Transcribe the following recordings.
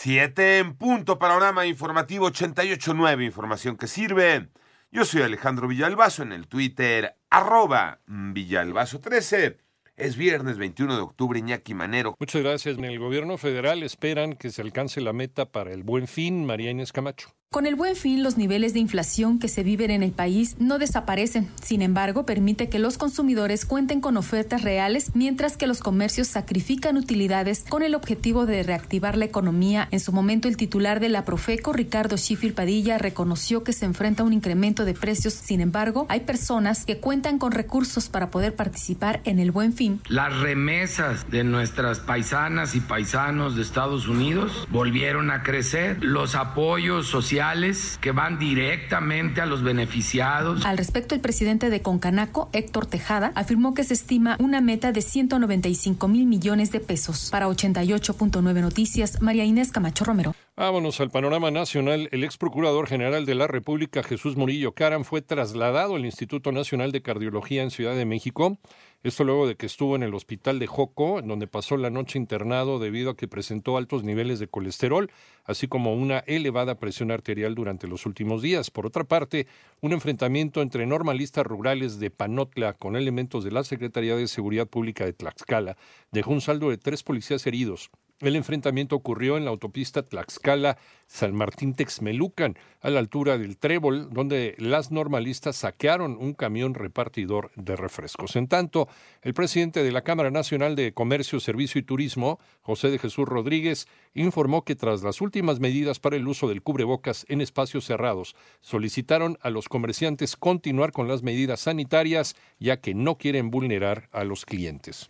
Siete en punto, panorama informativo 88.9, información que sirve. Yo soy Alejandro Villalbazo en el Twitter, arroba Villalbazo13. Es viernes 21 de octubre, Iñaki Manero. Muchas gracias. En el gobierno federal esperan que se alcance la meta para el buen fin, María Inés Camacho. Con el buen fin, los niveles de inflación que se viven en el país no desaparecen. Sin embargo, permite que los consumidores cuenten con ofertas reales, mientras que los comercios sacrifican utilidades con el objetivo de reactivar la economía. En su momento, el titular de la Profeco, Ricardo Schiffer Padilla, reconoció que se enfrenta a un incremento de precios. Sin embargo, hay personas que cuentan con recursos para poder participar en el buen fin. Las remesas de nuestras paisanas y paisanos de Estados Unidos volvieron a crecer. Los apoyos sociales que van directamente a los beneficiados. Al respecto, el presidente de Concanaco, Héctor Tejada, afirmó que se estima una meta de 195 mil millones de pesos. Para 88.9 Noticias, María Inés Camacho Romero. Vámonos al panorama nacional. El ex procurador general de la República, Jesús Murillo Caram, fue trasladado al Instituto Nacional de Cardiología en Ciudad de México. Esto luego de que estuvo en el hospital de Joco, en donde pasó la noche internado debido a que presentó altos niveles de colesterol, así como una elevada presión arterial durante los últimos días. Por otra parte, un enfrentamiento entre normalistas rurales de Panotla con elementos de la Secretaría de Seguridad Pública de Tlaxcala dejó un saldo de tres policías heridos. El enfrentamiento ocurrió en la autopista Tlaxcala-San Martín-Texmelucan, a la altura del Trébol, donde las normalistas saquearon un camión repartidor de refrescos. En tanto, el presidente de la Cámara Nacional de Comercio, Servicio y Turismo, José de Jesús Rodríguez, informó que tras las últimas medidas para el uso del cubrebocas en espacios cerrados, solicitaron a los comerciantes continuar con las medidas sanitarias, ya que no quieren vulnerar a los clientes.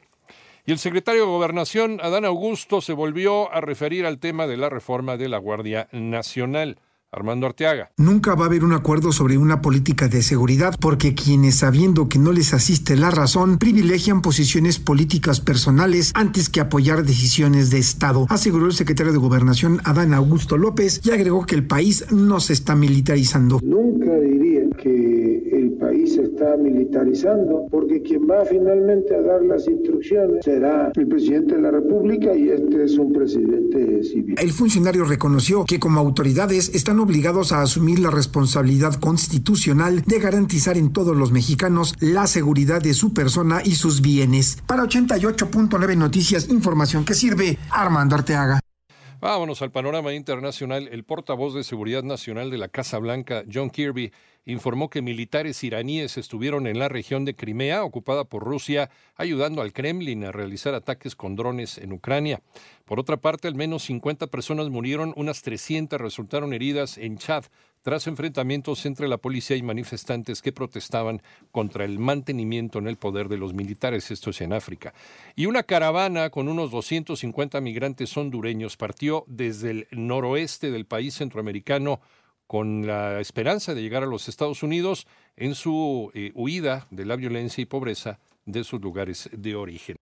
Y el secretario de Gobernación, Adán Augusto, se volvió a referir al tema de la reforma de la Guardia Nacional. Armando Arteaga. Nunca va a haber un acuerdo sobre una política de seguridad porque quienes sabiendo que no les asiste la razón privilegian posiciones políticas personales antes que apoyar decisiones de Estado, aseguró el secretario de Gobernación Adán Augusto López y agregó que el país no se está militarizando. Nunca diría que país se está militarizando porque quien va finalmente a dar las instrucciones será el presidente de la República y este es un presidente civil. El funcionario reconoció que como autoridades están obligados a asumir la responsabilidad constitucional de garantizar en todos los mexicanos la seguridad de su persona y sus bienes. Para 88.9 Noticias, información que sirve Armando Arteaga. Vámonos al panorama internacional. El portavoz de Seguridad Nacional de la Casa Blanca, John Kirby, informó que militares iraníes estuvieron en la región de Crimea, ocupada por Rusia, ayudando al Kremlin a realizar ataques con drones en Ucrania. Por otra parte, al menos 50 personas murieron, unas 300 resultaron heridas en Chad tras enfrentamientos entre la policía y manifestantes que protestaban contra el mantenimiento en el poder de los militares, esto es en África. Y una caravana con unos 250 migrantes hondureños partió desde el noroeste del país centroamericano con la esperanza de llegar a los Estados Unidos en su eh, huida de la violencia y pobreza de sus lugares de origen.